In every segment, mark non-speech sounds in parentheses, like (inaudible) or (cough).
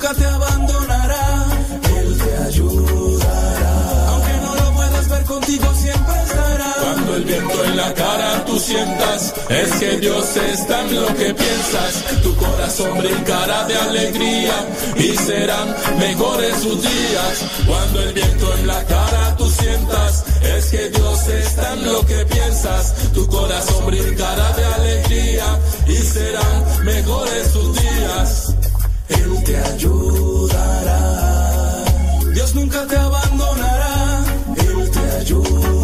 nunca te abandonará. Él te ayudará. Aunque no lo puedas ver contigo, siempre estará. Cuando el viento en la cara tú sientas, es que Dios está en lo que piensas. Tu corazón brincará de alegría y serán mejores sus días. Cuando el viento en la cara tú sientas, es que Dios está en lo que piensas. Tu corazón brincará de alegría y serán mejores sus días. Te ayudará. Dios nunca te abandonará. Él te ayudará.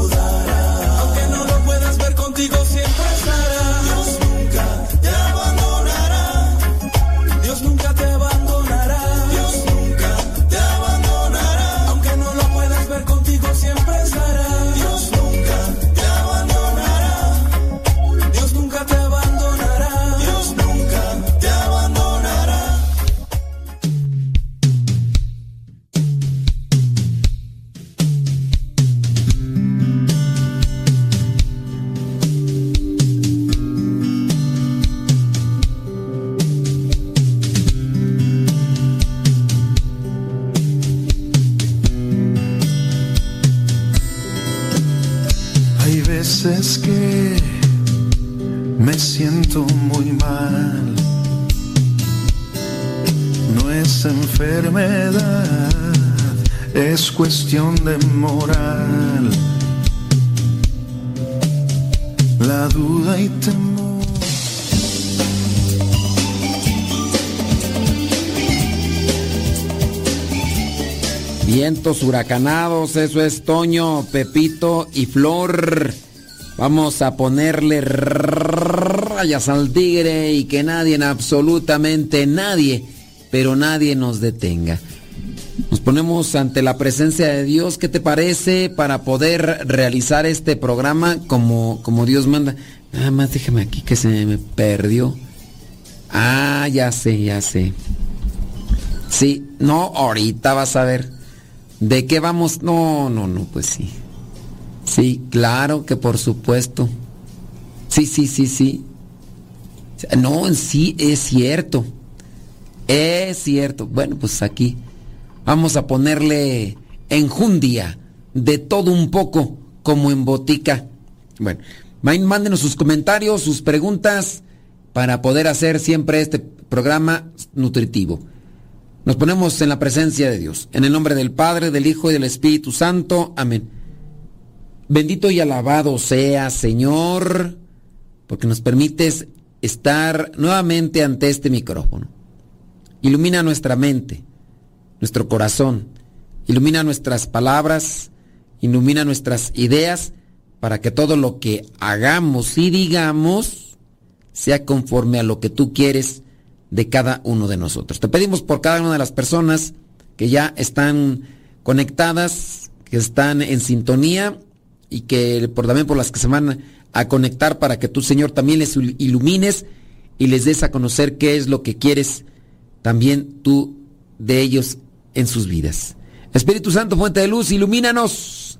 Me siento muy mal. No es enfermedad, es cuestión de moral. La duda y temor. Vientos huracanados, eso es Toño, Pepito y Flor. Vamos a ponerle rayas al tigre y que nadie, absolutamente nadie, pero nadie nos detenga. Nos ponemos ante la presencia de Dios, ¿qué te parece para poder realizar este programa como, como Dios manda? Nada más déjame aquí que se me perdió. Ah, ya sé, ya sé. Sí, no, ahorita vas a ver. ¿De qué vamos? No, no, no, pues sí. Sí, claro que por supuesto. Sí, sí, sí, sí. No, sí es cierto. Es cierto. Bueno, pues aquí vamos a ponerle enjundia de todo un poco como en botica. Bueno, mándenos sus comentarios, sus preguntas para poder hacer siempre este programa nutritivo. Nos ponemos en la presencia de Dios. En el nombre del Padre, del Hijo y del Espíritu Santo. Amén. Bendito y alabado sea, Señor, porque nos permites estar nuevamente ante este micrófono. Ilumina nuestra mente, nuestro corazón, ilumina nuestras palabras, ilumina nuestras ideas, para que todo lo que hagamos y digamos sea conforme a lo que tú quieres de cada uno de nosotros. Te pedimos por cada una de las personas que ya están conectadas, que están en sintonía y que por también por las que se van a conectar para que tú, Señor, también les ilumines y les des a conocer qué es lo que quieres también tú de ellos en sus vidas. Espíritu Santo, fuente de luz, ilumínanos.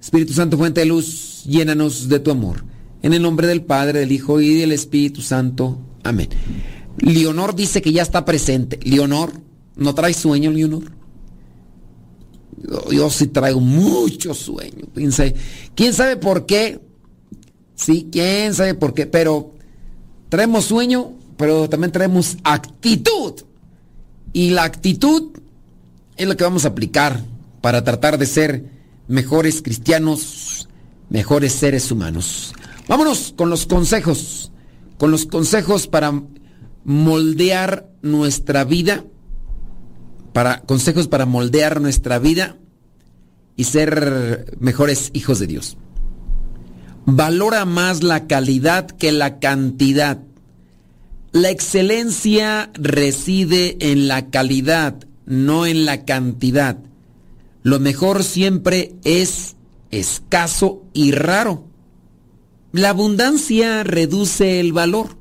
Espíritu Santo, fuente de luz, llénanos de tu amor. En el nombre del Padre, del Hijo y del Espíritu Santo. Amén. Leonor dice que ya está presente. Leonor, ¿no traes sueño, Leonor? Yo, sí traigo mucho sueño. ¿Quién ¿Quién sabe por qué? Sí, quién sabe por qué. Pero traemos sueño, pero también traemos actitud. Y la actitud es lo que vamos a aplicar para tratar de ser mejores cristianos, mejores seres humanos. Vámonos con los consejos. Con los consejos para moldear nuestra vida, para consejos para moldear nuestra vida y ser mejores hijos de Dios. Valora más la calidad que la cantidad. La excelencia reside en la calidad, no en la cantidad. Lo mejor siempre es escaso y raro. La abundancia reduce el valor.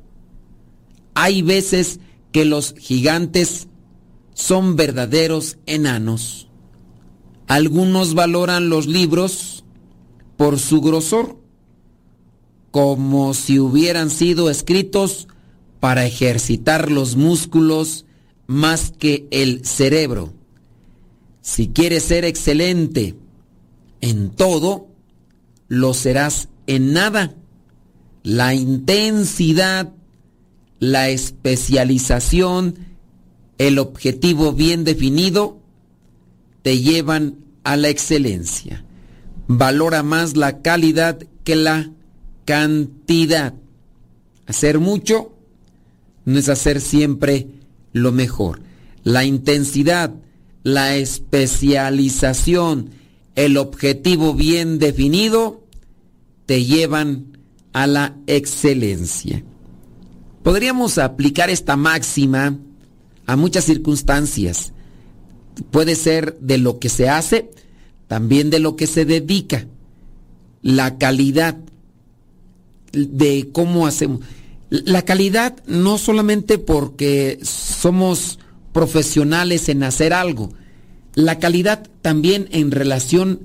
Hay veces que los gigantes son verdaderos enanos. Algunos valoran los libros por su grosor, como si hubieran sido escritos para ejercitar los músculos más que el cerebro. Si quieres ser excelente en todo, lo serás en nada. La intensidad, la especialización, el objetivo bien definido, te llevan a la excelencia. Valora más la calidad que la cantidad. Hacer mucho no es hacer siempre lo mejor. La intensidad, la especialización, el objetivo bien definido, te llevan a la excelencia. Podríamos aplicar esta máxima a muchas circunstancias. Puede ser de lo que se hace, también de lo que se dedica. La calidad de cómo hacemos. La calidad no solamente porque somos profesionales en hacer algo, la calidad también en relación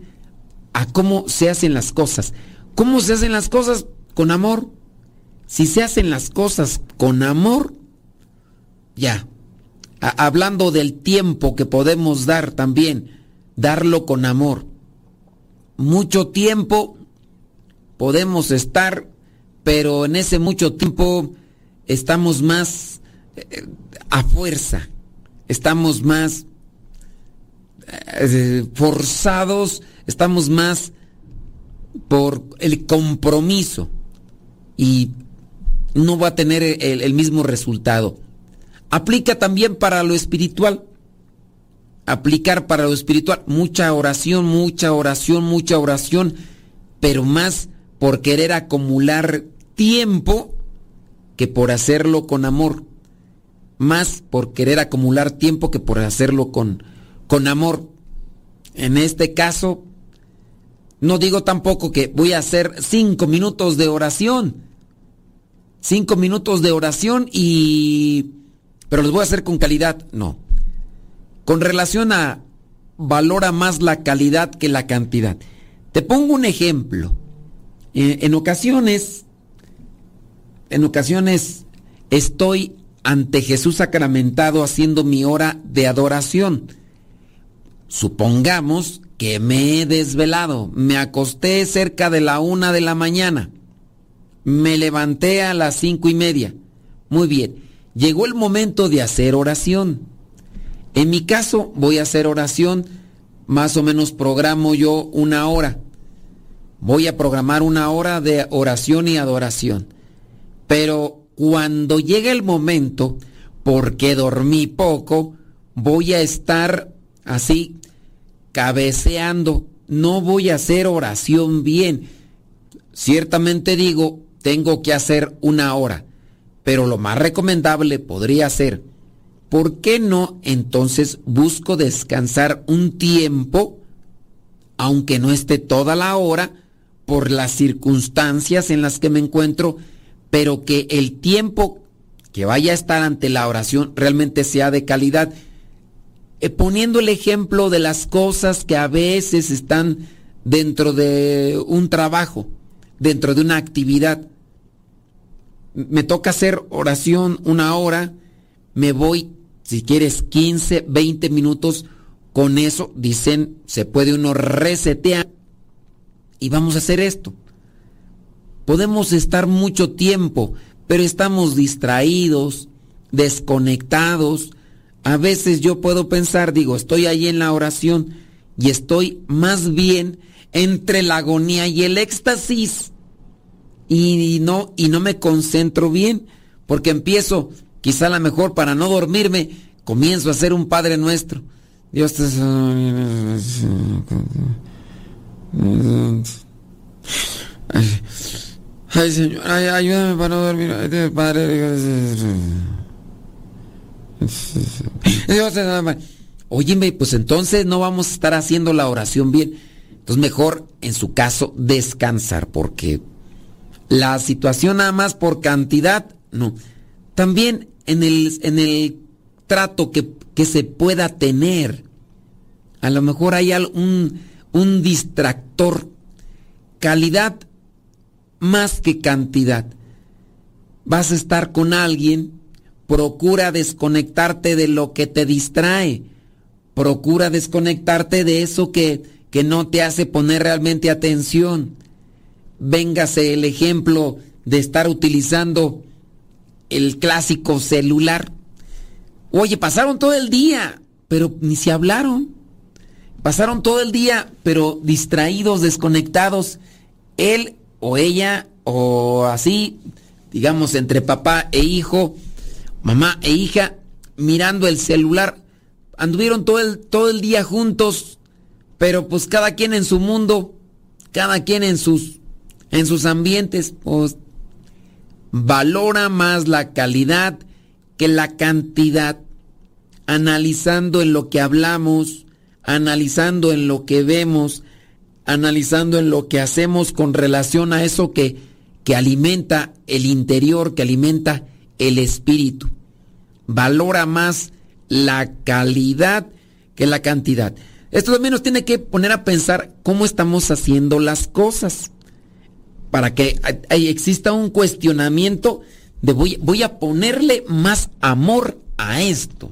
a cómo se hacen las cosas. ¿Cómo se hacen las cosas? Con amor. Si se hacen las cosas con amor, ya. Hablando del tiempo que podemos dar también, darlo con amor. Mucho tiempo podemos estar pero en ese mucho tiempo estamos más eh, a fuerza, estamos más eh, forzados, estamos más por el compromiso y no va a tener el, mismo resultado. Aplica también para lo espiritual. Aplicar para lo espiritual mucha oración, mucha oración, mucha oración, pero más por querer acumular tiempo que por hacerlo con amor. Más por querer acumular tiempo que por hacerlo con, con amor. En este caso, no digo tampoco que voy a hacer cinco minutos de oración. Cinco minutos de oración y... Pero los voy a hacer con calidad. No. Con relación a valora más la calidad que la cantidad. Te pongo un ejemplo. Eh, en ocasiones, en ocasiones estoy ante Jesús sacramentado haciendo mi hora de adoración. Supongamos que me he desvelado, me acosté cerca de la una de la mañana, me levanté a las cinco y media. Muy bien, llegó el momento de hacer oración. En mi caso voy a hacer oración, más o menos programo yo una hora voy a programar una hora de oración y adoración. Pero cuando llegue el momento, porque dormí poco, voy a estar así cabeceando, no voy a hacer oración bien. Ciertamente digo, tengo que hacer una hora, pero lo más recomendable podría ser, ¿por qué no entonces busco descansar un tiempo, aunque no esté toda la hora, por las circunstancias en las que me encuentro, pero que el tiempo que vaya a estar ante la oración realmente sea de calidad. Eh, poniendo el ejemplo de las cosas que a veces están dentro de un trabajo, dentro de una actividad. Me toca hacer oración una hora, me voy, si quieres, 15, 20 minutos. Con eso, dicen, se puede uno resetear y vamos a hacer esto. Podemos estar mucho tiempo, pero estamos distraídos, desconectados. A veces yo puedo pensar, digo, estoy ahí en la oración y estoy más bien entre la agonía y el éxtasis. Y no, y no me concentro bien, porque empiezo, quizá a lo mejor para no dormirme, comienzo a hacer un Padre Nuestro. Dios te... Ay, Señor, ayúdame para no dormir. Padre. Oye, pues entonces no vamos a estar haciendo la oración bien. Entonces mejor, en su caso, descansar, porque la situación nada más por cantidad, no. También en el, en el trato que, que se pueda tener, a lo mejor hay un, un distractor calidad más que cantidad. Vas a estar con alguien procura desconectarte de lo que te distrae. Procura desconectarte de eso que, que no te hace poner realmente atención. Véngase el ejemplo de estar utilizando el clásico celular. Oye, pasaron todo el día, pero ni se hablaron. Pasaron todo el día, pero distraídos, desconectados. Él o ella, o así, digamos, entre papá e hijo, mamá e hija, mirando el celular. Anduvieron todo el, todo el día juntos, pero pues cada quien en su mundo, cada quien en sus, en sus ambientes, pues valora más la calidad que la cantidad, analizando en lo que hablamos, analizando en lo que vemos, analizando en lo que hacemos con relación a eso que, que alimenta el interior, que alimenta el espíritu. Valora más la calidad que la cantidad. Esto también nos tiene que poner a pensar cómo estamos haciendo las cosas. Para que exista un cuestionamiento de voy, voy a ponerle más amor a esto.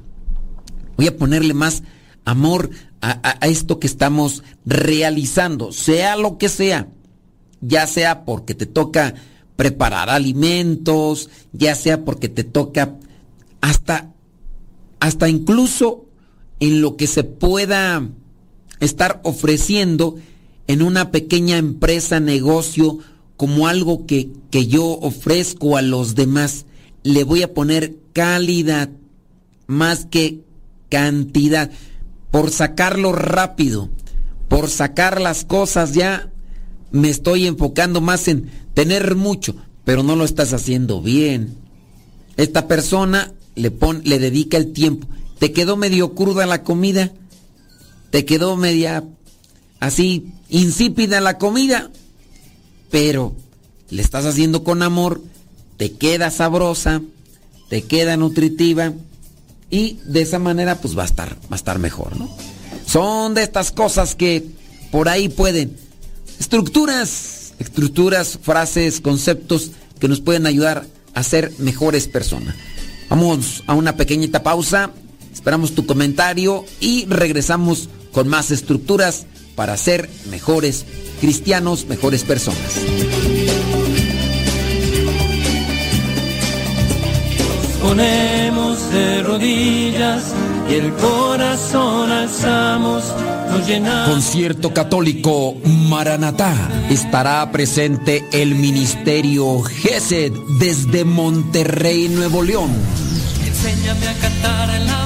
Voy a ponerle más amor a, esto que estamos realizando, sea lo que sea, ya sea porque te toca preparar alimentos, ya sea porque te toca hasta, hasta incluso en lo que se pueda estar ofreciendo en una pequeña empresa, negocio, como algo que, que yo ofrezco a los demás. Le voy a poner calidad más que cantidad por sacarlo rápido, por sacar las cosas ya, me estoy enfocando más en tener mucho, pero no lo estás haciendo bien. Esta persona le, le dedica el tiempo. ¿Te quedó medio cruda la comida? ¿Te quedó media así insípida la comida? Pero le estás haciendo con amor, te queda sabrosa, te queda nutritiva y de esa manera pues va a estar, va a estar mejor, ¿no? Son de estas cosas que por ahí pueden, estructuras, estructuras, frases, conceptos que nos pueden ayudar a ser mejores personas. Vamos a una pequeñita pausa, esperamos tu comentario y regresamos con más estructuras para ser mejores cristianos, mejores personas. ponemos de rodillas y el corazón alzamos. Nos. Concierto católico Maranatá. Estará presente el ministerio GESED desde Monterrey, Nuevo León. Enséñame a cantar en la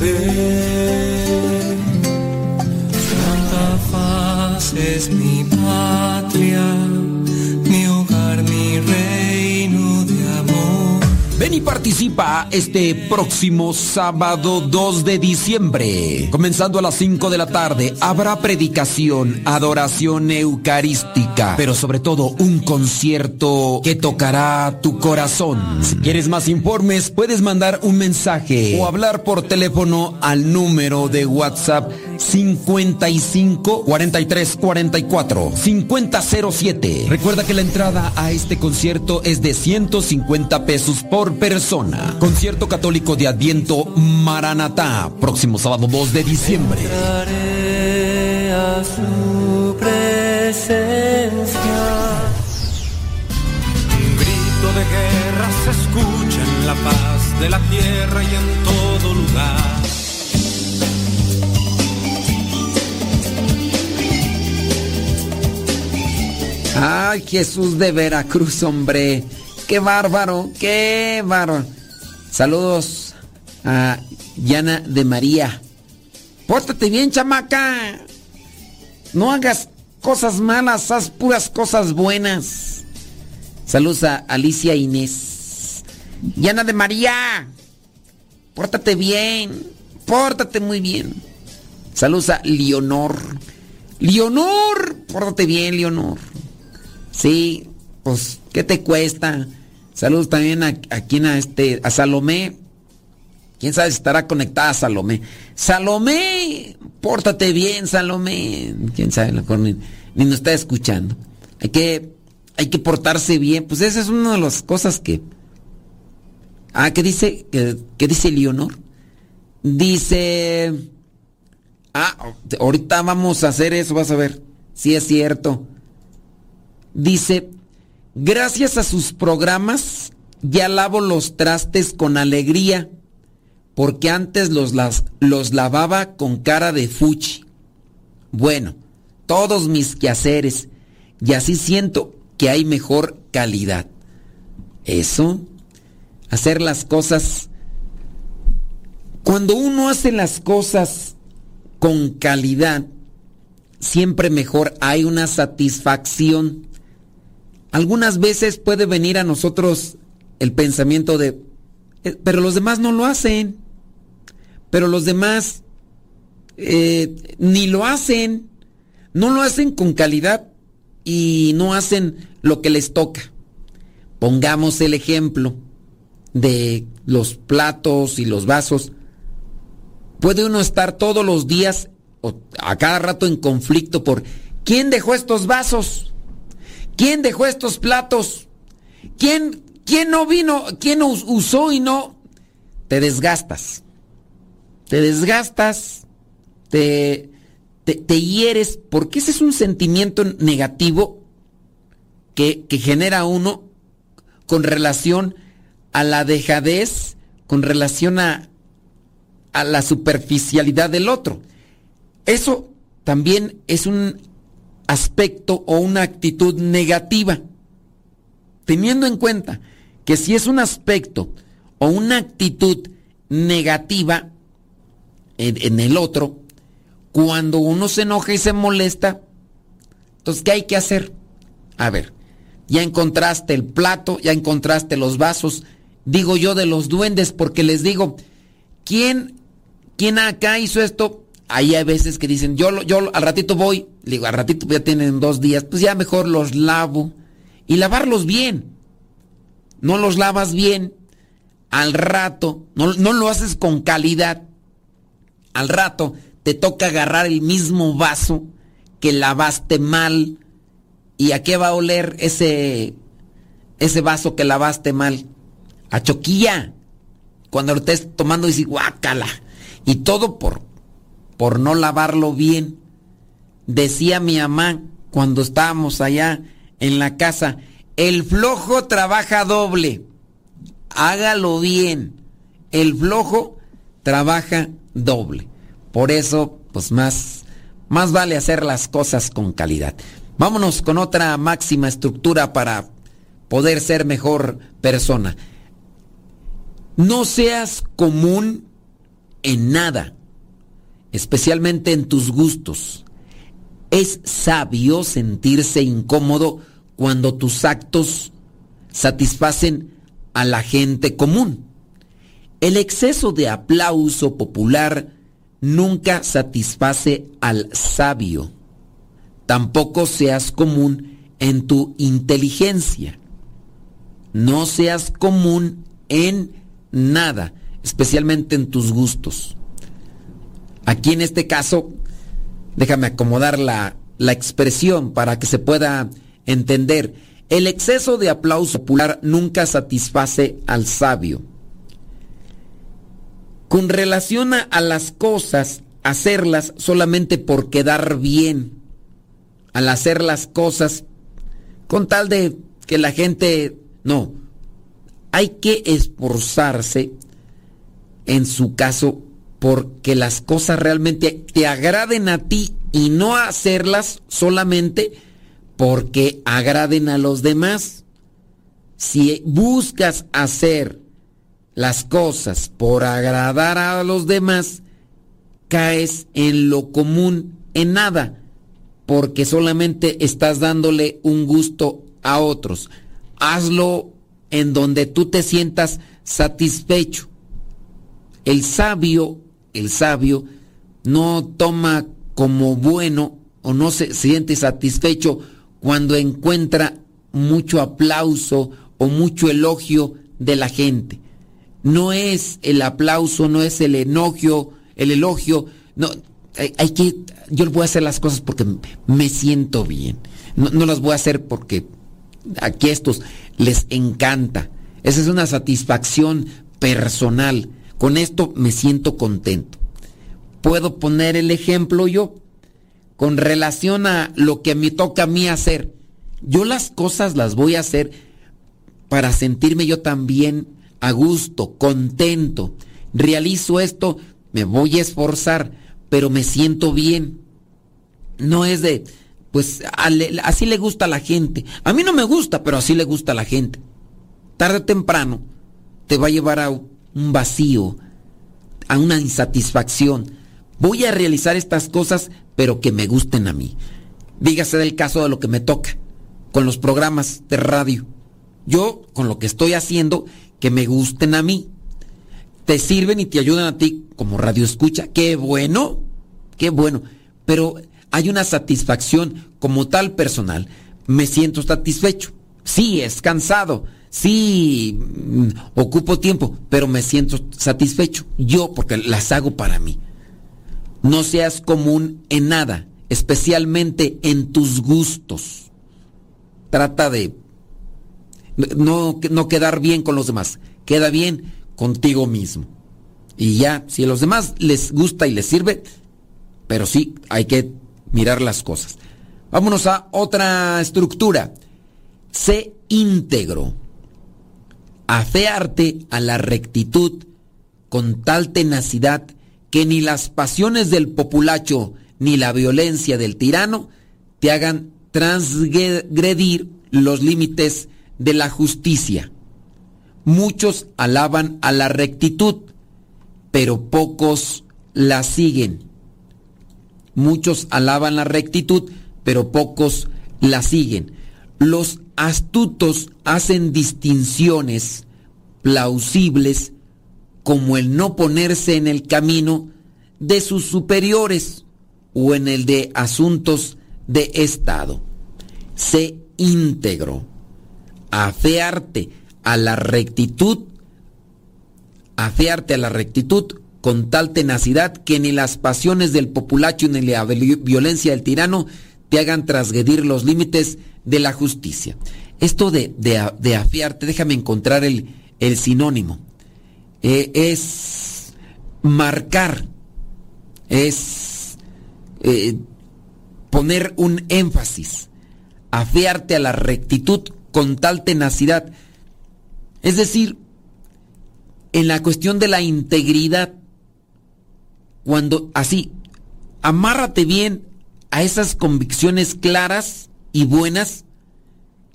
Santa Faz es mi patria, Ven y participa este próximo sábado 2 de diciembre. Comenzando a las 5 de la tarde, habrá predicación, adoración eucarística, pero sobre todo un concierto que tocará tu corazón. Si quieres más informes, puedes mandar un mensaje o hablar por teléfono al número de WhatsApp 55 43 44 5007. Recuerda que la entrada a este concierto es de 150 pesos por persona. Concierto católico de Adviento Maranatá, próximo sábado 2 de diciembre. A su presencia. Un grito de guerra se escucha en la paz de la tierra y en todo lugar. Ay, Jesús de Veracruz, hombre. Qué bárbaro, qué bárbaro. Saludos a Yana de María. Pórtate bien, chamaca. No hagas cosas malas, haz puras cosas buenas. Saludos a Alicia Inés. Yana de María. Pórtate bien. Pórtate muy bien. Saludos a Leonor. Leonor. Pórtate bien, Leonor. Sí, pues, ¿qué te cuesta? Saludos también a, a a este, a Salomé. ¿Quién sabe si estará conectada a Salomé? Salomé, pórtate bien, Salomé. ¿Quién sabe? Ni, ni nos está escuchando. Hay que, hay que portarse bien. Pues esa es una de las cosas que... Ah, ¿qué dice? ¿Qué, qué dice Leonor? Dice... Ah, ahorita vamos a hacer eso, vas a ver. Sí es cierto. Dice, gracias a sus programas ya lavo los trastes con alegría, porque antes los, los lavaba con cara de fuchi. Bueno, todos mis quehaceres, y así siento que hay mejor calidad. Eso, hacer las cosas... Cuando uno hace las cosas con calidad, siempre mejor hay una satisfacción algunas veces puede venir a nosotros el pensamiento de, eh, pero los demás no lo hacen, pero los demás eh, ni lo hacen, no lo hacen con calidad y no hacen lo que les toca. Pongamos el ejemplo de los platos y los vasos. Puede uno estar todos los días o a cada rato en conflicto por ¿quién dejó estos vasos? ¿Quién dejó estos platos? ¿Quién, quién no vino? ¿Quién usó y no? Te desgastas. Te desgastas, te, te, hieres, porque ese es un sentimiento negativo que, que genera uno con relación a la dejadez, con relación a, a la superficialidad del otro. Eso también es un aspecto o una actitud negativa. Teniendo en cuenta que si es un aspecto o una actitud negativa en, el otro, cuando uno se enoja y se molesta, entonces, ¿qué hay que hacer? A ver, ya encontraste el plato, ya encontraste los vasos, digo yo de los duendes, porque les digo, ¿quién, quién acá hizo esto? Ahí hay veces que dicen, yo, yo al ratito voy, digo, al ratito ya tienen dos días, pues ya mejor los lavo. Y lavarlos bien. No los lavas bien. Al rato, no, no lo haces con calidad. Al rato te toca agarrar el mismo vaso que lavaste mal. ¿Y a qué va a oler ese, ese vaso que lavaste mal? A choquilla. Cuando lo estés tomando dices, guácala. Y todo por por no lavarlo bien. Decía mi mamá cuando estábamos allá en la casa, el flojo trabaja doble. Hágalo bien. El flojo trabaja doble. Por eso, pues más, más vale hacer las cosas con calidad. Vámonos con otra máxima estructura para poder ser mejor persona. No seas común en nada especialmente en tus gustos. Es sabio sentirse incómodo cuando tus actos satisfacen a la gente común. El exceso de aplauso popular nunca satisface al sabio. Tampoco seas común en tu inteligencia. No seas común en nada, especialmente en tus gustos. Aquí en este caso, déjame acomodar la, expresión para que se pueda entender. El exceso de aplauso popular nunca satisface al sabio. Con relación a, las cosas, hacerlas solamente por quedar bien. Al hacer las cosas con tal de que la gente... No, hay que esforzarse en su caso porque las cosas realmente te agraden a ti y no hacerlas solamente porque agraden a los demás. Si buscas hacer las cosas por agradar a los demás, caes en lo común, en nada, porque solamente estás dándole un gusto a otros. Hazlo en donde tú te sientas satisfecho. El sabio, el sabio, no toma como bueno o no se siente satisfecho cuando encuentra mucho aplauso o mucho elogio de la gente. No es el aplauso, no es el elogio, el elogio, no, hay, que, yo voy a hacer las cosas porque me siento bien. No, no las voy a hacer porque aquí a estos les encanta. Esa es una satisfacción personal. Con esto me siento contento. Puedo poner el ejemplo yo con relación a lo que me toca a mí hacer. Yo las cosas las voy a hacer para sentirme yo también a gusto, contento. Realizo esto, me voy a esforzar, pero me siento bien. No es de, pues así le gusta a la gente. A mí no me gusta, pero así le gusta a la gente. Tarde o temprano te va a llevar a un vacío, a una insatisfacción. Voy a realizar estas cosas, pero que me gusten a mí. Dígase del caso de lo que me toca, con los programas de radio. Yo, con lo que estoy haciendo, que me gusten a mí. Te sirven y te ayudan a ti como radio escucha. Qué bueno, qué bueno. Pero hay una satisfacción como tal personal. Me siento satisfecho. Sí, es cansado. Sí, mm, ocupo tiempo, pero me siento satisfecho. Yo, porque las hago para mí. No seas común en nada, especialmente en tus gustos. Trata de no, no quedar bien con los demás. Queda bien contigo mismo. Y ya, si a los demás les gusta y les sirve, pero sí hay que mirar las cosas. Vámonos a otra estructura. Sé íntegro. Afearte a la rectitud con tal tenacidad que ni las pasiones del populacho ni la violencia del tirano te hagan transgredir los límites de la justicia. Muchos alaban a la rectitud, pero pocos la siguen. Muchos alaban la rectitud, pero pocos la siguen. Los astutos hacen distinciones plausibles como el no ponerse en el camino de sus superiores o en el de asuntos de Estado. Sé íntegro, afearte a la rectitud, afearte a la rectitud con tal tenacidad que ni las pasiones del populacho ni la violencia del tirano te hagan trasgredir los límites de la justicia. Esto de, de, afiarte, déjame encontrar el, el sinónimo. Eh, es marcar, es eh, poner un énfasis, afiarte a la rectitud con tal tenacidad. Es decir, en la cuestión de la integridad, cuando así, amárrate bien a esas convicciones claras y buenas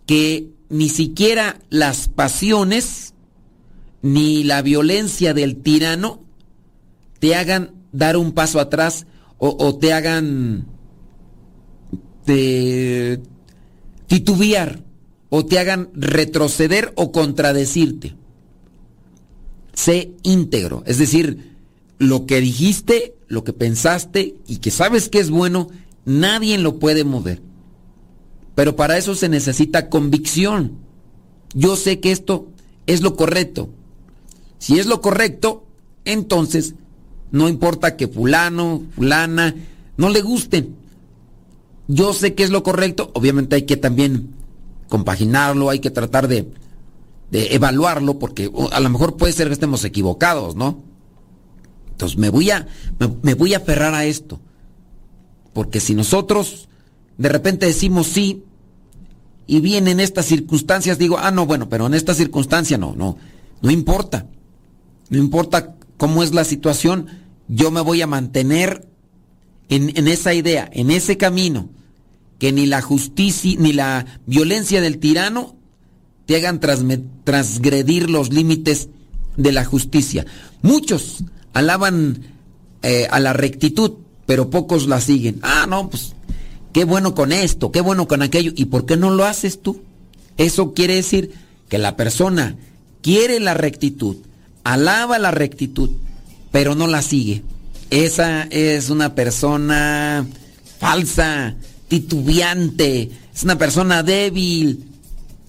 que ni siquiera las pasiones ni la violencia del tirano te hagan dar un paso atrás o, te hagan titubear o te hagan retroceder o contradecirte. Sé íntegro, es decir, lo que dijiste, lo que pensaste y que sabes que es bueno, nadie lo puede mover. Pero para eso se necesita convicción. Yo sé que esto es lo correcto. Si es lo correcto, entonces no importa que fulano, fulana, no le gusten. Yo sé que es lo correcto, obviamente hay que también compaginarlo, hay que tratar de, evaluarlo, porque a lo mejor puede ser que estemos equivocados, ¿no? Entonces me voy a, me, voy a aferrar a esto. Porque si nosotros de repente decimos sí y vienen estas circunstancias, digo, ah, no, bueno, pero en esta circunstancia no, no, no importa. No importa cómo es la situación, yo me voy a mantener en, esa idea, en ese camino, que ni la justicia ni la violencia del tirano te hagan transgredir los límites de la justicia. Muchos alaban eh, a la rectitud, pero pocos la siguen. Ah, no, pues qué bueno con esto, qué bueno con aquello. ¿Y por qué no lo haces tú? Eso quiere decir que la persona quiere la rectitud, alaba la rectitud, pero no la sigue. Esa es una persona falsa, titubeante, es una persona débil.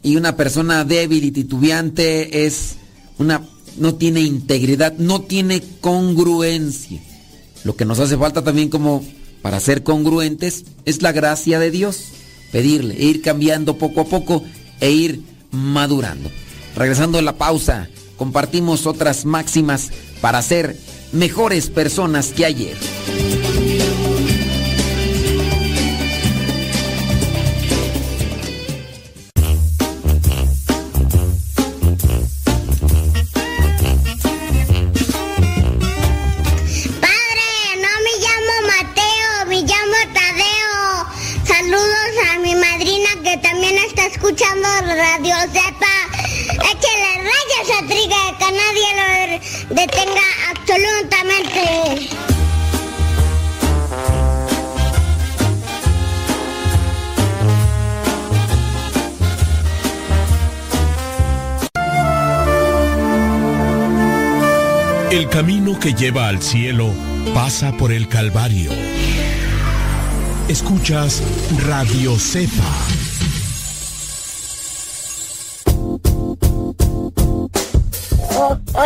Y una persona débil y titubeante es una no tiene integridad, no tiene congruencia. Lo que nos hace falta también como para ser congruentes es la gracia de Dios. Pedirle, e ir cambiando poco a poco e ir madurando. Regresando a la pausa, compartimos otras máximas para ser mejores personas que ayer. Que lleva al cielo pasa por el Calvario. Escuchas Radio Cepa.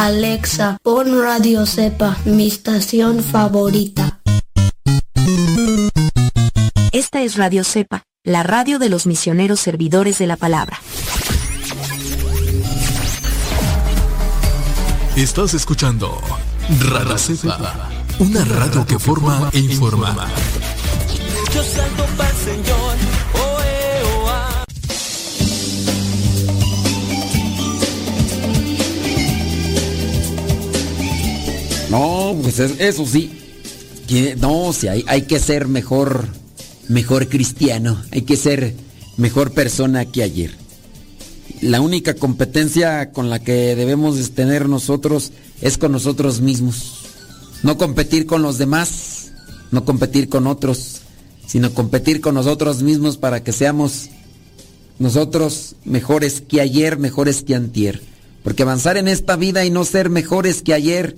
Alexa, pon Radio Cepa, mi estación favorita. Esta es Radio Cepa, la radio de los misioneros servidores de la palabra. Estás escuchando Radio Cepa, una radio que forma e informa. Yo salto para el Señor No, pues eso sí. no, sí, hay, hay que ser mejor, mejor cristiano. Hay que ser mejor persona que ayer. La única competencia con la que debemos tener nosotros es con nosotros mismos. No competir con los demás, no competir con otros, sino competir con nosotros mismos para que seamos nosotros mejores que ayer, mejores que antier. Porque avanzar en esta vida y no ser mejores que ayer,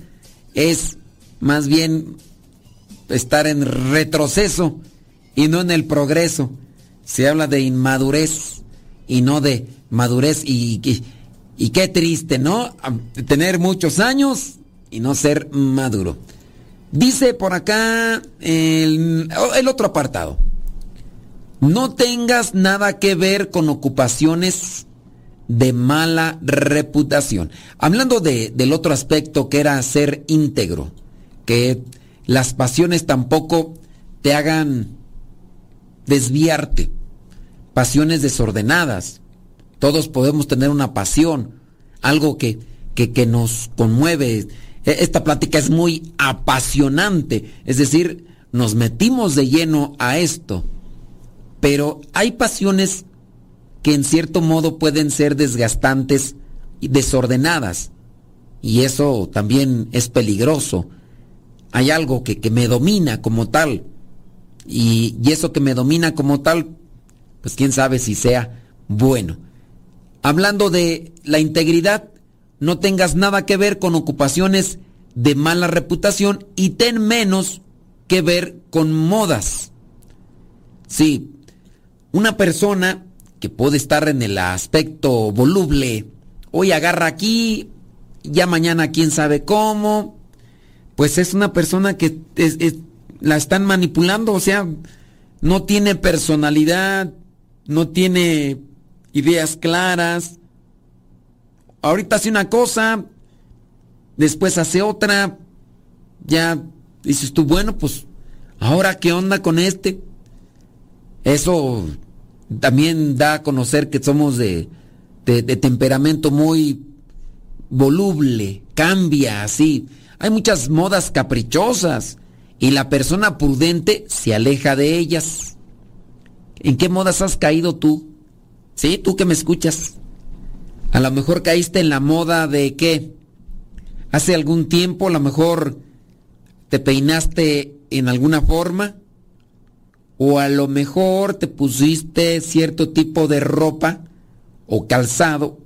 es más bien estar en retroceso y no en el progreso. Se habla de inmadurez y no de madurez y, qué triste, ¿no? Tener muchos años y no ser maduro. Dice por acá el, el otro apartado. No tengas nada que ver con ocupaciones de mala reputación. Hablando de, del otro aspecto que era ser íntegro, que las pasiones tampoco te hagan desviarte, pasiones desordenadas. Todos podemos tener una pasión, algo que, que, que nos conmueve. E, esta plática es muy apasionante, es decir, nos metimos de lleno a esto, pero hay pasiones que en cierto modo pueden ser desgastantes y desordenadas. Y eso también es peligroso. Hay algo que, me domina como tal. Y, y eso que me domina como tal, pues quién sabe si sea bueno. Hablando de la integridad, no tengas nada que ver con ocupaciones de mala reputación y ten menos que ver con modas. Sí, una persona que puede estar en el aspecto voluble. Hoy agarra aquí, ya mañana quién sabe cómo, pues es una persona que la están manipulando, o sea, no tiene personalidad, no tiene ideas claras. Ahorita hace una cosa, después hace otra, ya dices tú, bueno, pues, ahora qué onda con este. Eso también da a conocer que somos de, de, temperamento muy voluble, cambia así. Hay muchas modas caprichosas y la persona prudente se aleja de ellas. ¿En qué modas has caído tú? ¿Sí? Tú que me escuchas. A lo mejor caíste en la moda de qué? Hace algún tiempo a lo mejor te peinaste en alguna forma o a lo mejor te pusiste cierto tipo de ropa o calzado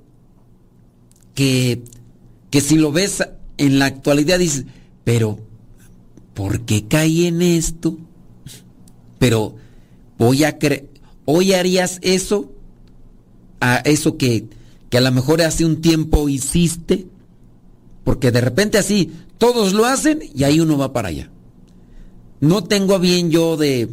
que, que si lo ves en la actualidad dices, pero ¿por qué caí en esto? Pero voy a creer, hoy harías eso, a eso que, que a lo mejor hace un tiempo hiciste, porque de repente así todos lo hacen y ahí uno va para allá. No tengo bien yo de,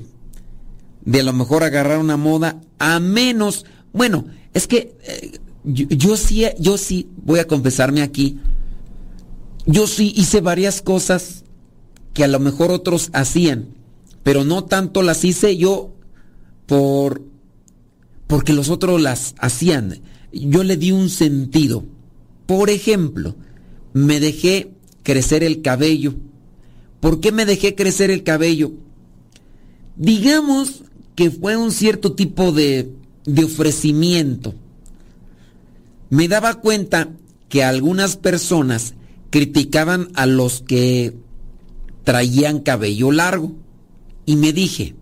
de a lo mejor agarrar una moda, a menos, bueno, es que eh, yo, sí, yo sí, voy a confesarme aquí, yo sí hice varias cosas que a lo mejor otros hacían, pero no tanto las hice yo por porque los otros las hacían. Yo le di un sentido. Por ejemplo, me dejé crecer el cabello. ¿Por qué me dejé crecer el cabello? Digamos que fue un cierto tipo de, de ofrecimiento. Me daba cuenta que algunas personas criticaban a los que traían cabello largo. Y me dije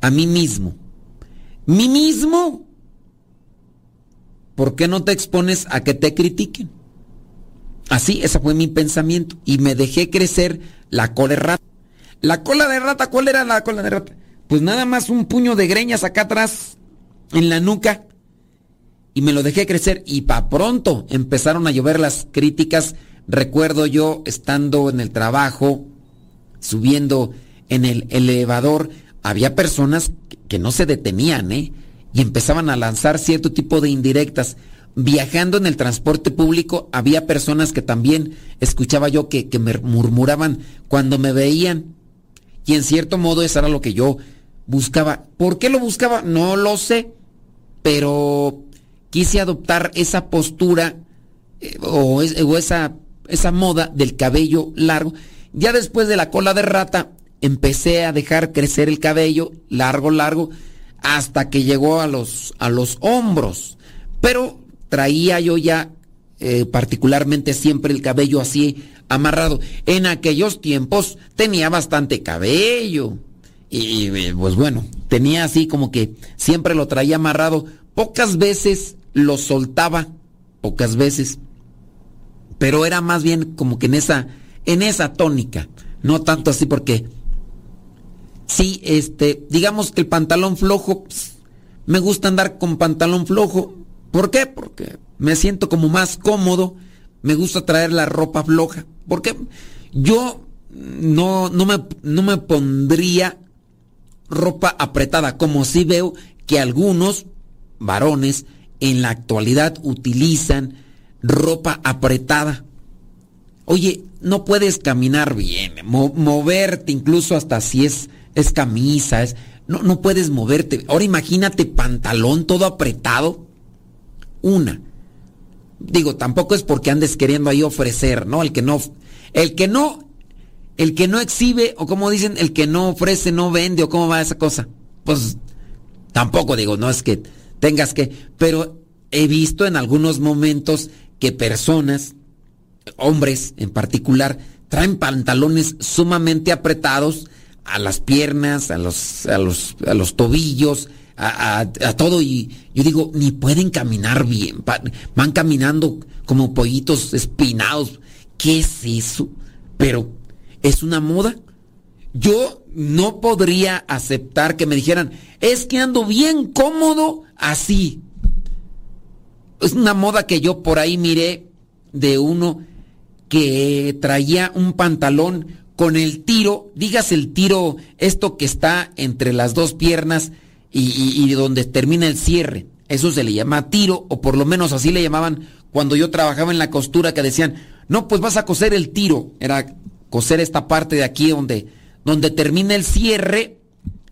a mí mismo, mí mismo, ¿por qué no te expones a que te critiquen? Así, ese fue mi pensamiento. Y me dejé crecer la cola de rata. La cola de rata, ¿cuál era la cola de rata? Pues nada más un puño de greñas acá atrás, en la nuca. Y me lo dejé crecer y pa' pronto empezaron a llover las críticas. Recuerdo yo estando en el trabajo, subiendo en el elevador, había personas que no se detenían, ¿eh? Y empezaban a lanzar cierto tipo de indirectas. Viajando en el transporte público, había personas que también escuchaba yo que, que me murmuraban cuando me veían. Y en cierto modo eso era lo que yo buscaba. ¿Por qué lo buscaba? No lo sé. Pero quise adoptar esa postura eh, o, esa, esa moda del cabello largo. Ya después de la cola de rata, empecé a dejar crecer el cabello largo, largo, hasta que llegó a los, a los hombros. Pero traía yo ya eh, particularmente siempre el cabello así amarrado. En aquellos tiempos tenía bastante cabello. Y pues bueno, tenía así como que siempre lo traía amarrado. Pocas veces lo soltaba, pocas veces. Pero era más bien como que en esa, en esa tónica. No tanto así porque Sí, este, digamos que el pantalón flojo, me gusta andar con pantalón flojo. ¿Por qué? Porque me siento como más cómodo, me gusta traer la ropa floja. Porque yo no, no, me, no me pondría ropa apretada, como si veo que algunos varones en la actualidad utilizan ropa apretada. Oye, no puedes caminar bien, moverte incluso hasta si es es camisa, es... No, no puedes moverte. Ahora imagínate pantalón todo apretado. Una. Digo, tampoco es porque andes queriendo ahí ofrecer, ¿no? El que no, el que no, el que no exhibe, o como dicen, el que no ofrece, no vende, o cómo va esa cosa. Pues tampoco digo, no es que tengas que, pero he visto en algunos momentos que personas, hombres en particular, traen pantalones sumamente apretados a las piernas, a los, a los, a los tobillos, a, a, todo. Y yo digo, ni pueden caminar bien. Van caminando como pollitos espinados. ¿Qué es eso? Pero, ¿es una moda? Yo no podría aceptar que me dijeran, es que ando bien cómodo así. Es una moda que yo por ahí miré de uno que traía un pantalón con el tiro, digas el tiro, esto que está entre las dos piernas y, donde termina el cierre. Eso se le llama tiro, o por lo menos así le llamaban cuando yo trabajaba en la costura, que decían, no, pues vas a coser el tiro. Era coser esta parte de aquí donde, donde termina el cierre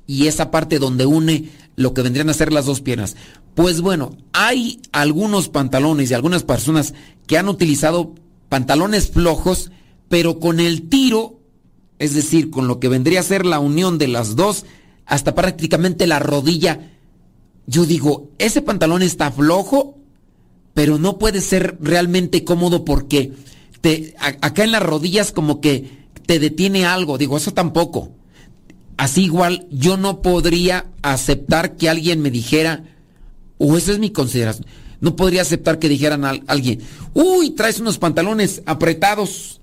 y esa parte donde une lo que vendrían a ser las dos piernas. Pues bueno, hay algunos pantalones y algunas personas que han utilizado pantalones flojos, pero con el tiro, es decir, con lo que vendría a ser la unión de las dos, hasta prácticamente la rodilla. Yo digo, ese pantalón está flojo, pero no puede ser realmente cómodo porque te, acá en las rodillas como que te detiene algo. Digo, eso tampoco. Así igual yo no podría aceptar que alguien me dijera, o esa es mi consideración, no podría aceptar que dijeran a alguien, uy, traes unos pantalones apretados,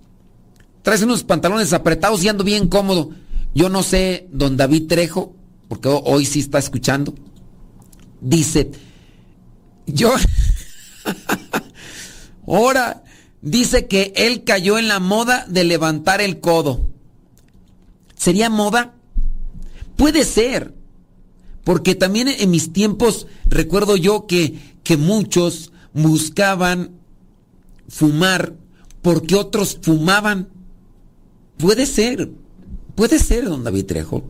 traes unos pantalones apretados y ando bien cómodo. Yo no sé, don David Trejo, porque hoy sí está escuchando, dice, yo, (laughs) ahora, dice que él cayó en la moda de levantar el codo. ¿Sería moda? Puede ser, porque también en mis tiempos recuerdo yo que, que muchos buscaban fumar porque otros fumaban. Puede ser, puede ser, don David Trejo.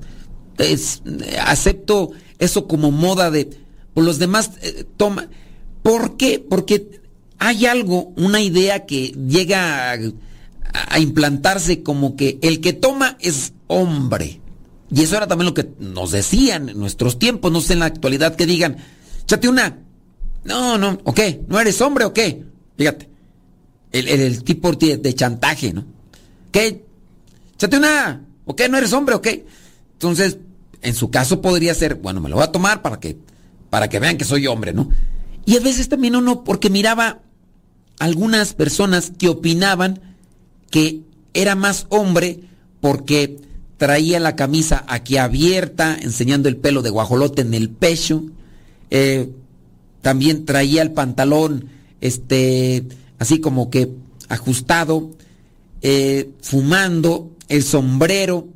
acepto eso como moda de... Por los demás, eh, toma. ¿Por qué? Porque hay algo, una idea que llega a, implantarse como que el que toma es hombre. Y eso era también lo que nos decían en nuestros tiempos, no sé en la actualidad que digan, chate una. No, no, ¿o qué? ¿No eres hombre o qué? Fíjate, el, tipo de, chantaje, ¿no? ¿Qué? Chate una, ¿o qué? ¿No eres hombre o qué? Entonces, en su caso podría ser, bueno, me lo voy a tomar para que, para que vean que soy hombre, ¿no? Y a veces también uno, porque miraba algunas personas que opinaban que era más hombre porque traía la camisa aquí abierta, enseñando el pelo de guajolote en el pecho. Eh, también traía el pantalón, este, así como que ajustado, eh, fumando, el sombrero.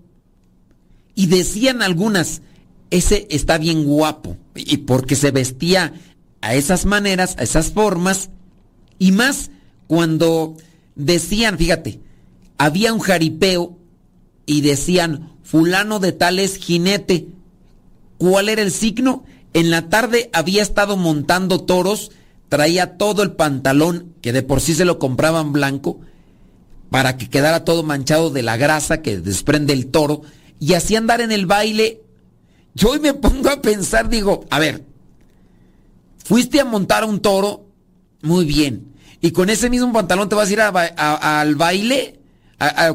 Y decían algunas, ese está bien guapo. Y porque se vestía a esas maneras, a esas formas, y más cuando decían, fíjate, había un jaripeo y decían, fulano de tal es jinete. ¿Cuál era el signo? En la tarde había estado montando toros, traía todo el pantalón, que de por sí se lo compraban blanco, para que quedara todo manchado de la grasa que desprende el toro, y así andar en el baile. Yo hoy me pongo a pensar, digo, a ver, fuiste a montar un toro, muy bien. Y con ese mismo pantalón te vas a ir al baile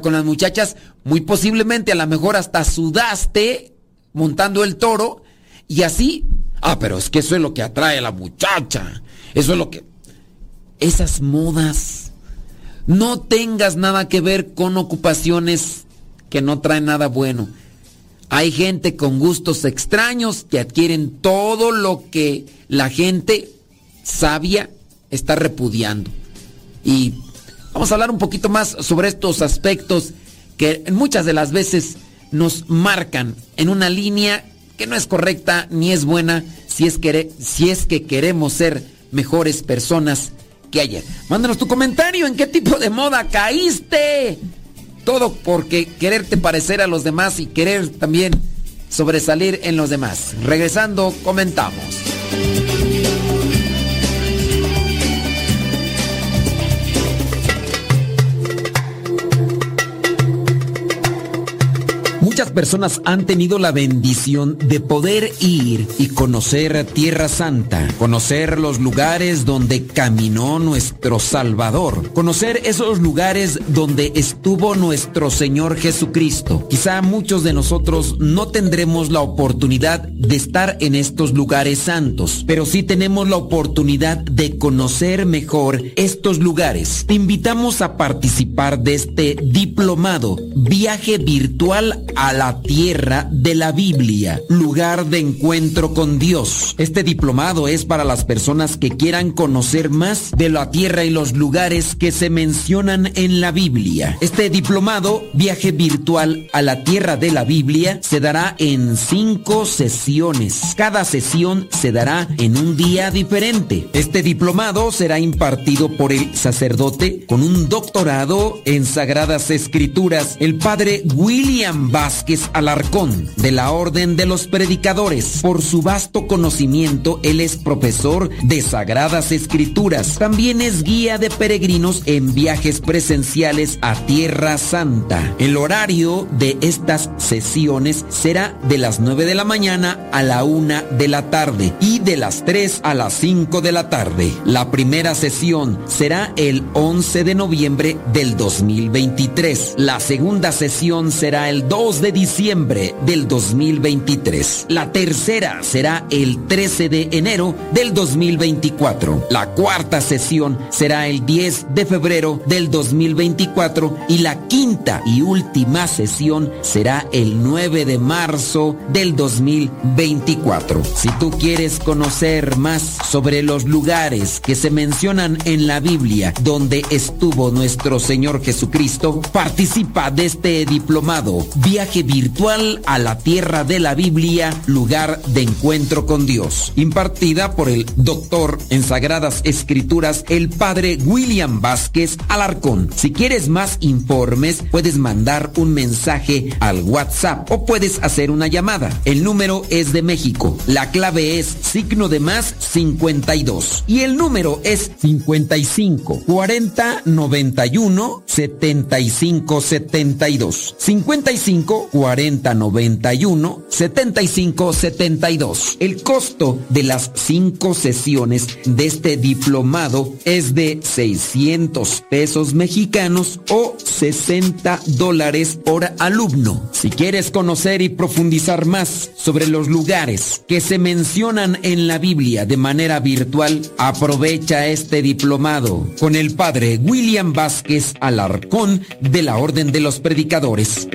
con las muchachas. Muy posiblemente, a lo mejor hasta sudaste montando el toro. Y así. Ah, pero es que eso es lo que atrae a la muchacha. Eso es lo que. Esas modas. No tengas nada que ver con ocupaciones que no traen nada bueno. Hay gente con gustos extraños que adquieren todo lo que la gente sabia está repudiando. Y vamos a hablar un poquito más sobre estos aspectos que muchas de las veces nos marcan en una línea que no es correcta ni es buena si es que, si es que queremos ser mejores personas que ayer. Mándanos tu comentario en qué tipo de moda caíste. Todo porque quererte parecer a los demás y querer también sobresalir en los demás. Regresando, comentamos. Muchas personas han tenido la bendición de poder ir y conocer Tierra Santa, conocer los lugares donde caminó nuestro Salvador, conocer esos lugares donde estuvo nuestro Señor Jesucristo. Quizá muchos de nosotros no tendremos la oportunidad de estar en estos lugares santos, pero sí tenemos la oportunidad de conocer mejor estos lugares. Te invitamos a participar de este diplomado, viaje virtual la tierra de la Biblia, lugar de encuentro con Dios. Este diplomado es para las personas que quieran conocer más de la tierra y los lugares que se mencionan en la Biblia. Este diplomado, viaje virtual a la tierra de la Biblia, se dará en cinco sesiones. Cada sesión se dará en un día diferente. Este diplomado será impartido por el sacerdote con un doctorado en Sagradas Escrituras, el padre William Alarcón, de la Orden de los Predicadores. Por su vasto conocimiento, él es profesor de Sagradas Escrituras. También es guía de peregrinos en viajes presenciales a Tierra Santa. El horario de estas sesiones será de las 9 de la mañana a la 1 de la tarde y de las 3 a las 5 de la tarde. La primera sesión será el 11 de noviembre del 2023. La segunda sesión será el 2 de diciembre del 2023. La tercera será el 13 de enero del 2024. La cuarta sesión será el 10 de febrero del 2024 y la quinta y última sesión será el 9 de marzo del 2024. Si tú quieres conocer más sobre los lugares que se mencionan en la Biblia donde estuvo nuestro Señor Jesucristo, participa de este diplomado, viaje virtual a la tierra de la Biblia, lugar de encuentro con Dios, impartida por el doctor en Sagradas Escrituras, el padre William Vázquez Alarcón. Si quieres más informes, puedes mandar un mensaje al WhatsApp o puedes hacer una llamada. El número es de México. La clave es signo de más 52 y el número es 55 40 91 75 72. 55 40 91 75 72. El costo de las cinco sesiones de este diplomado es de 600 pesos mexicanos o 60 dólares por alumno. Si quieres conocer y profundizar más sobre los lugares que se mencionan en la Biblia de manera virtual, aprovecha este diplomado con el padre William Vázquez Alarcón de la Orden de los Predicadores.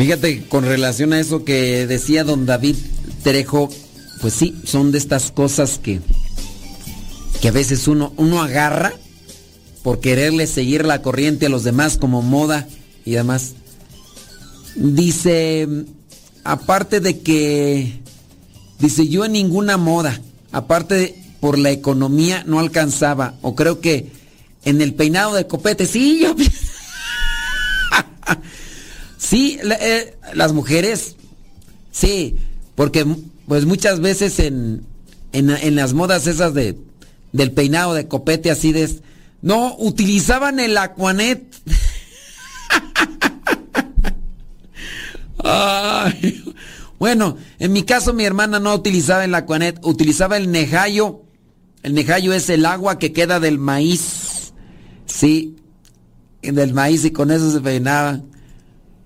Fíjate, con relación a eso que decía don David Trejo, pues sí, son de estas cosas que, que a veces uno, uno agarra por quererle seguir la corriente a los demás como moda y demás. Dice, aparte de que, dice yo en ninguna moda, aparte por la economía no alcanzaba, o creo que en el peinado de copete, sí, yo... (laughs) sí, eh, las mujeres, sí, porque pues muchas veces en, en, las modas esas de, del peinado de copete así de... No, utilizaban el Aquanet. (laughs) bueno, en mi caso mi hermana no utilizaba el Aquanet, utilizaba el Nejayo. El Nejayo es el agua que queda del maíz. Sí, del maíz y con eso se peinaba.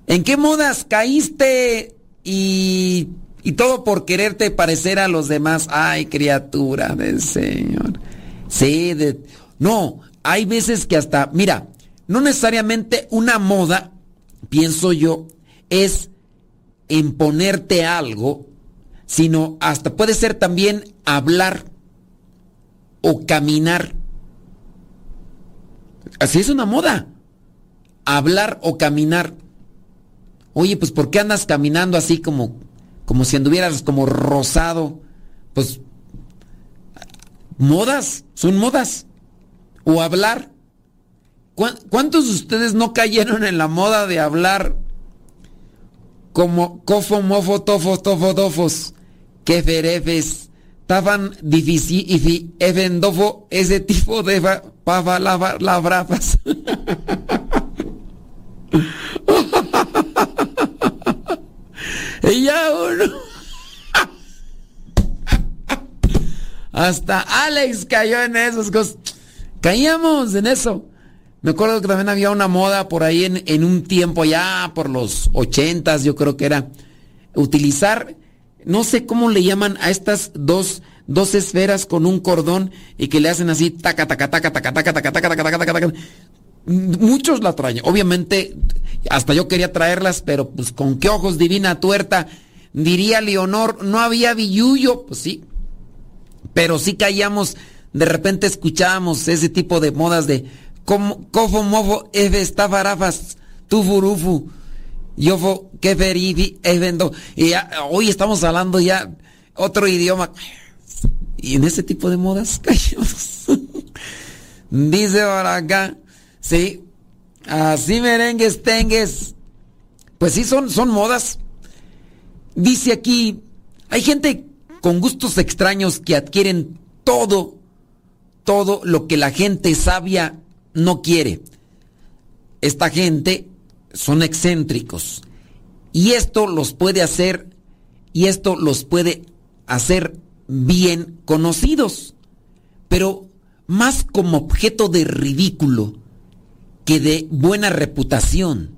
¿En qué modas caíste y, y todo por quererte parecer a los demás? Ay, criatura del Señor. Sí, de, no, hay veces que hasta, mira, no necesariamente una moda, pienso yo, es imponerte algo, sino hasta puede ser también hablar o caminar. Así es una moda. Hablar o caminar. Oye, pues ¿por qué andas caminando así como, como si anduvieras como rosado? Pues modas, son modas o hablar. ¿Cuántos de ustedes no cayeron en la moda de hablar como cofo, mofo, tofo, tofo, tofos, keferefes, taban difícil y efendofo, ese tipo de pava la brapas? (laughs) y ya uno. Hasta Alex cayó en esos cosas. Caíamos en eso. Me acuerdo que también había una moda por ahí en, un tiempo ya por los ochentas, yo creo que era, utilizar, no sé cómo le llaman a estas dos, dos esferas con un cordón y que le hacen así, taca, taca, taca, taca, taca, taca, taca, taca, taca, taca, taca. Muchos la traen. Obviamente, hasta yo quería traerlas, pero pues con qué ojos divina tuerta. Diría Leonor, no había billuyo. Pues sí. Pero sí caíamos, de repente escuchábamos ese tipo de modas de cofo mofo efe estafarafas, tufurufu, yofo keferifi evendo. Y ya, hoy estamos hablando ya otro idioma. Y en ese tipo de modas (laughs) caíamos. Dice acá. Sí, así merengues, tengues. Pues sí, son, son modas. Dice aquí, hay gente con gustos extraños que adquieren todo, todo lo que la gente sabia no quiere. Esta gente son excéntricos. Y esto los puede hacer, y esto los puede hacer bien conocidos, pero más como objeto de ridículo que de buena reputación.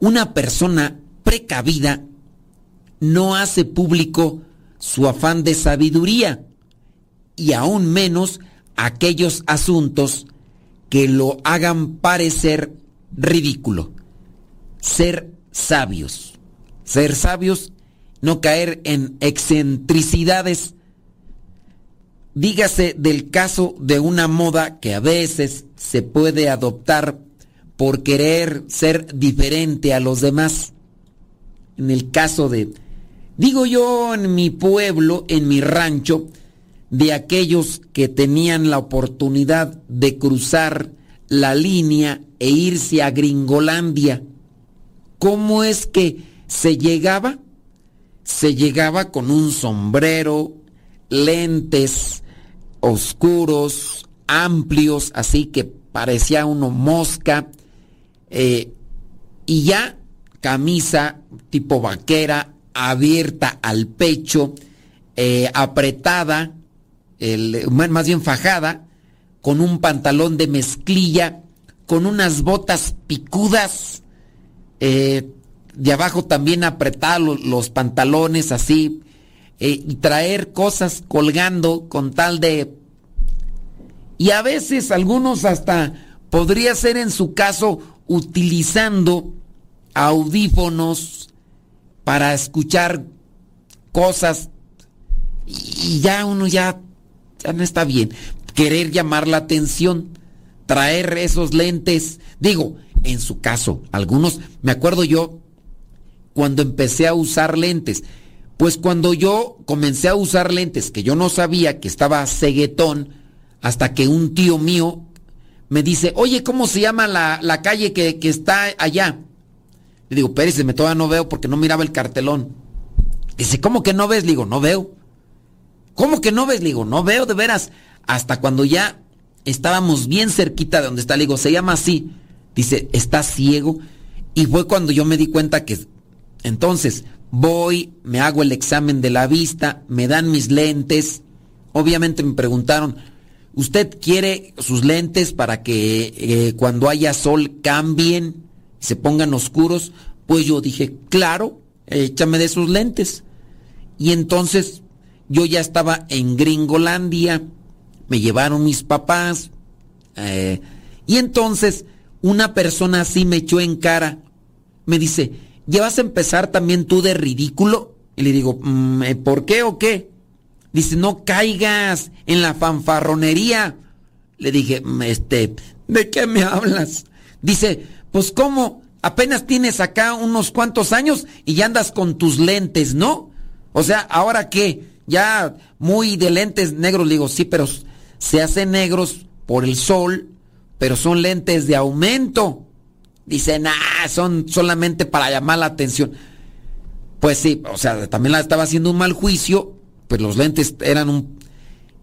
Una persona precavida no hace público su afán de sabiduría y aún menos aquellos asuntos que lo hagan parecer ridículo. Ser sabios. Ser sabios, no caer en excentricidades. Dígase del caso de una moda que a veces se puede adoptar por querer ser diferente a los demás. En el caso de, digo yo, en mi pueblo, en mi rancho, de aquellos que tenían la oportunidad de cruzar la línea e irse a Gringolandia. ¿Cómo es que se llegaba? Se llegaba con un sombrero, lentes oscuros, amplios, así que parecía uno mosca, eh, y ya camisa tipo vaquera, abierta al pecho, eh, apretada, el, más bien fajada, con un pantalón de mezclilla, con unas botas picudas, eh, de abajo también apretar los, pantalones así, y traer cosas colgando con tal de... Y a veces algunos hasta podría ser en su caso utilizando audífonos para escuchar cosas y ya uno ya, ya no está bien. Querer llamar la atención, traer esos lentes. Digo, en su caso, algunos, me acuerdo yo cuando empecé a usar lentes. Pues cuando yo comencé a usar lentes, que yo no sabía que estaba ceguetón, hasta que un tío mío me dice, oye, ¿cómo se llama la, calle que, está allá? Le digo, Pérez, me todavía no veo porque no miraba el cartelón. Dice, ¿cómo que no ves? Le digo, no veo. ¿Cómo que no ves? Le digo, no veo de veras. Hasta cuando ya estábamos bien cerquita de donde está, le digo, se llama así. Dice, está ciego. Y fue cuando yo me di cuenta que entonces voy, me hago el examen de la vista, me dan mis lentes. Obviamente me preguntaron, ¿Usted quiere sus lentes para que eh, cuando haya sol cambien, se pongan oscuros? Pues yo dije, claro, échame de sus lentes. Y entonces yo ya estaba en Gringolandia, me llevaron mis papás, eh, y entonces una persona así me echó en cara, me dice, ¿ya vas a empezar también tú de ridículo? Y le digo, mm, eh, ¿por qué o qué? Dice, no caigas en la fanfarronería. Le dije, este, ¿de qué me hablas? Dice, pues cómo, apenas tienes acá unos cuantos años y ya andas con tus lentes, ¿no? O sea, ahora qué, ya muy de lentes negros, digo, sí, pero se hacen negros por el sol, pero son lentes de aumento. Dice, nah, son solamente para llamar la atención. Pues sí, o sea, también la estaba haciendo un mal juicio pues los lentes eran un...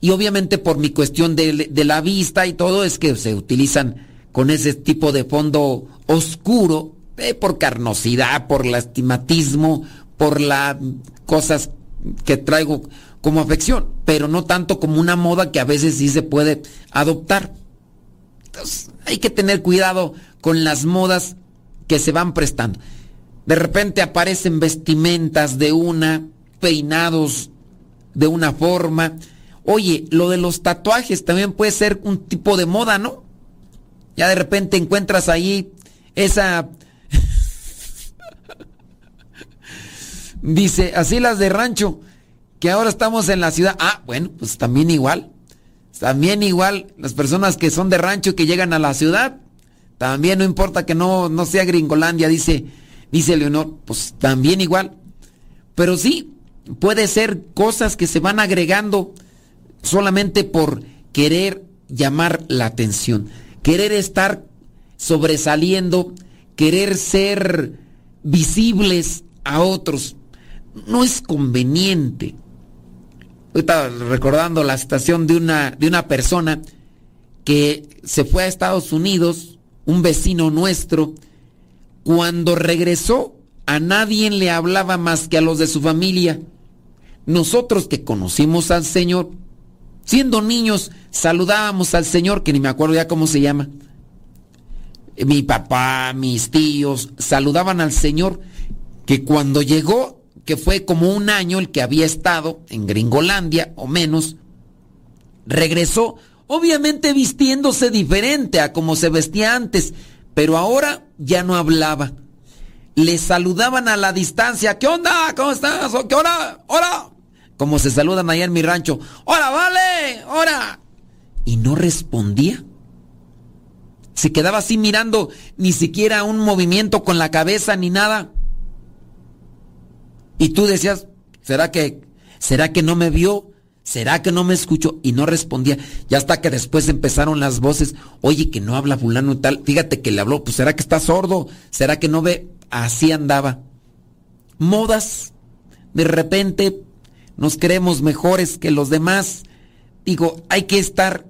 Y obviamente por mi cuestión de, la vista y todo es que se utilizan con ese tipo de fondo oscuro, eh, por carnosidad, por lastimatismo, por las cosas que traigo como afección, pero no tanto como una moda que a veces sí se puede adoptar. Entonces, hay que tener cuidado con las modas que se van prestando. De repente aparecen vestimentas de una, peinados de una forma. Oye, lo de los tatuajes también puede ser un tipo de moda, ¿no? Ya de repente encuentras ahí esa... (laughs) Dice, así las de rancho, que ahora estamos en la ciudad. Ah, bueno, pues también igual. También igual, las personas que son de rancho que llegan a la ciudad, también no importa que no, no sea Gringolandia, dice, dice Leonor, pues también igual. Pero sí, puede ser cosas que se van agregando solamente por querer llamar la atención, querer estar sobresaliendo, querer ser visibles a otros. No es conveniente. Estaba recordando la situación de una, de una persona que se fue a Estados Unidos, un vecino nuestro, cuando regresó a nadie le hablaba más que a los de su familia. Nosotros que conocimos al Señor, siendo niños, saludábamos al Señor, que ni me acuerdo ya cómo se llama. Mi papá, mis tíos, saludaban al Señor, que cuando llegó que fue como un año el que había estado en Gringolandia o menos, regresó obviamente vistiéndose diferente a como se vestía antes, pero ahora ya no hablaba. Le saludaban a la distancia, ¿qué onda? ¿Cómo estás? ¿Qué hora? ¿Hora? Como se saludan allá en mi rancho, ¡Hora, vale! ¡Hora! Y no respondía. Se quedaba así mirando, ni siquiera un movimiento con la cabeza ni nada. Y tú decías, ¿será que, será que no me vio? ¿Será que no me escuchó? Y no respondía. Y hasta que después empezaron las voces, oye, que no habla fulano y tal. Fíjate que le habló, pues ¿será que está sordo? ¿Será que no ve? Así andaba. Modas. De repente nos creemos mejores que los demás. Digo, hay que estar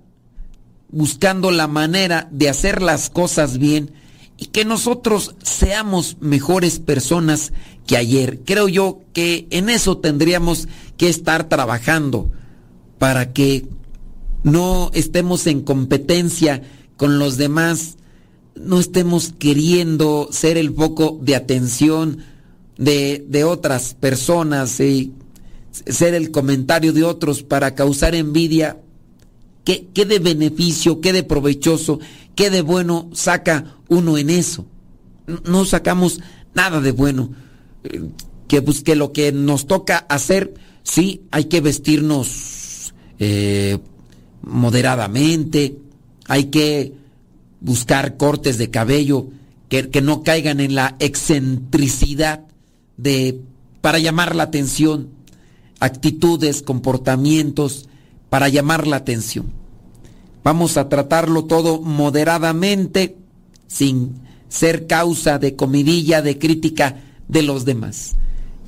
buscando la manera de hacer las cosas bien y que nosotros seamos mejores personas que ayer. Creo yo que en eso tendríamos que estar trabajando para que no estemos en competencia con los demás, no estemos queriendo ser el foco de atención de, de otras personas y ser el comentario de otros para causar envidia. ¿Qué, ¿Qué de beneficio, qué de provechoso, qué de bueno saca uno en eso. No sacamos nada de bueno. Que, pues, que lo que nos toca hacer, sí, hay que vestirnos eh, moderadamente, hay que buscar cortes de cabello que, que no caigan en la excentricidad de para llamar la atención, actitudes, comportamientos para llamar la atención. Vamos a tratarlo todo moderadamente sin ser causa de comidilla, de crítica de los demás.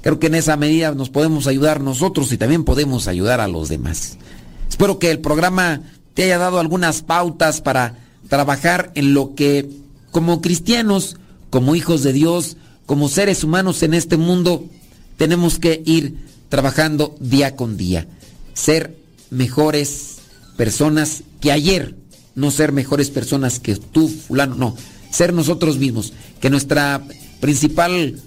Creo que en esa medida nos podemos ayudar nosotros y también podemos ayudar a los demás. Espero que el programa te haya dado algunas pautas para trabajar en lo que como cristianos, como hijos de Dios, como seres humanos en este mundo, tenemos que ir trabajando día con día. Ser mejores personas que ayer no ser mejores personas que tú, fulano, no, ser nosotros mismos, que nuestra principal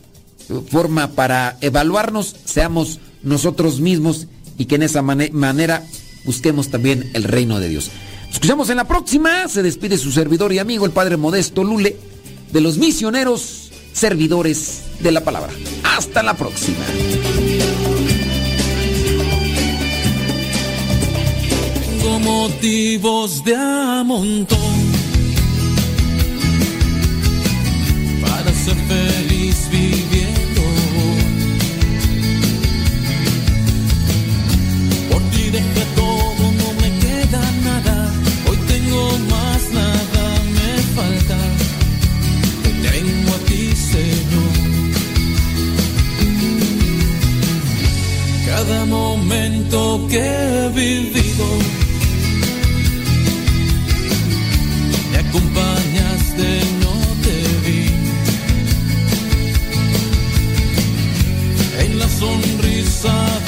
forma para evaluarnos seamos nosotros mismos y que en esa manera busquemos también el reino de Dios. escuchamos en la próxima, se despide su servidor y amigo el Padre Modesto Lule de los misioneros servidores de la palabra. Hasta la próxima. De a para ser feliz viviendo. Por ti dejé todo, no me queda nada. Hoy tengo más, nada me falta. Te tengo a ti, Señor. Cada momento que he vivido acompañaste, no te vi. En la sonrisa